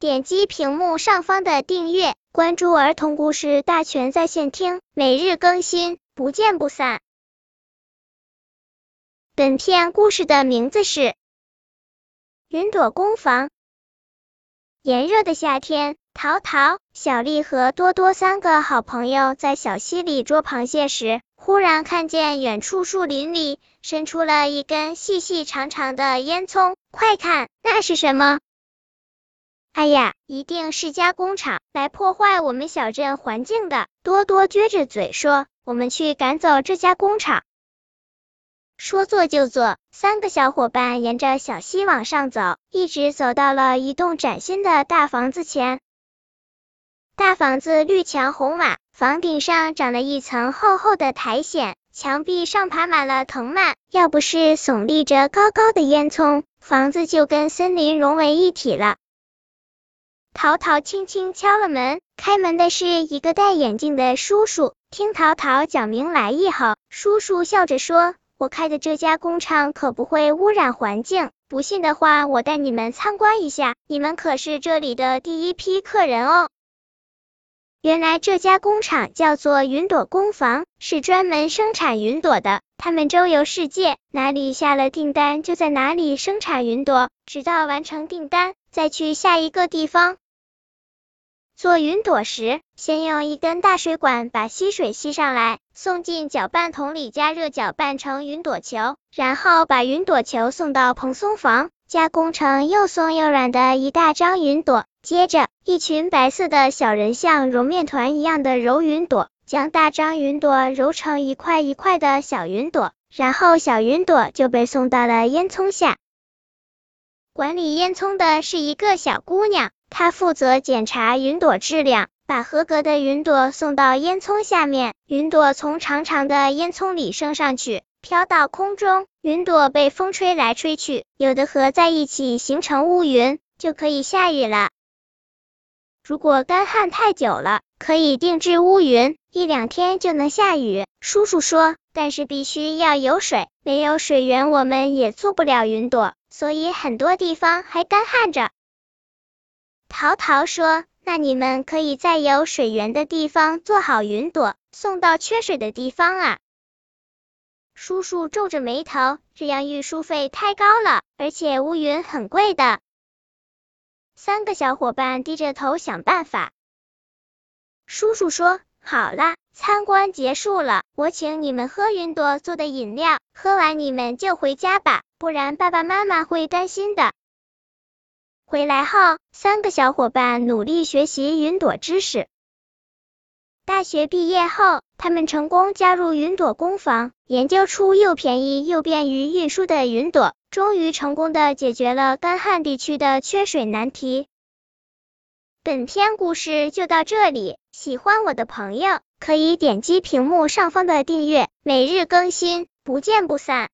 点击屏幕上方的订阅，关注儿童故事大全在线听，每日更新，不见不散。本片故事的名字是《云朵工坊》。炎热的夏天，淘淘、小丽和多多三个好朋友在小溪里捉螃蟹时，忽然看见远处树林里伸出了一根细细长长的烟囱。快看，那是什么？哎呀，一定是加工厂来破坏我们小镇环境的。多多撅着嘴说：“我们去赶走这家工厂。”说做就做，三个小伙伴沿着小溪往上走，一直走到了一栋崭新的大房子前。大房子绿墙红瓦，房顶上长了一层厚厚的苔藓，墙壁上爬满了藤蔓。要不是耸立着高高的烟囱，房子就跟森林融为一体了。淘淘轻轻敲了门，开门的是一个戴眼镜的叔叔。听淘淘讲明来意后，叔叔笑着说：“我开的这家工厂可不会污染环境，不信的话，我带你们参观一下。你们可是这里的第一批客人哦。”原来这家工厂叫做云朵工坊，是专门生产云朵的。他们周游世界，哪里下了订单就在哪里生产云朵，直到完成订单，再去下一个地方。做云朵时，先用一根大水管把溪水吸上来，送进搅拌桶里加热，搅拌成云朵球，然后把云朵球送到蓬松房，加工成又松又软的一大张云朵。接着，一群白色的小人像揉面团一样的揉云朵，将大张云朵揉成一块一块的小云朵，然后小云朵就被送到了烟囱下。管理烟囱的是一个小姑娘。他负责检查云朵质量，把合格的云朵送到烟囱下面。云朵从长长的烟囱里升上去，飘到空中。云朵被风吹来吹去，有的合在一起形成乌云，就可以下雨了。如果干旱太久了，可以定制乌云，一两天就能下雨。叔叔说，但是必须要有水，没有水源我们也做不了云朵，所以很多地方还干旱着。淘淘说：“那你们可以在有水源的地方做好云朵，送到缺水的地方啊。”叔叔皱着眉头，这样运输费太高了，而且乌云很贵的。三个小伙伴低着头想办法。叔叔说：“好了，参观结束了，我请你们喝云朵做的饮料，喝完你们就回家吧，不然爸爸妈妈会担心的。”回来后，三个小伙伴努力学习云朵知识。大学毕业后，他们成功加入云朵工坊，研究出又便宜又便于运输的云朵，终于成功的解决了干旱地区的缺水难题。本篇故事就到这里，喜欢我的朋友可以点击屏幕上方的订阅，每日更新，不见不散。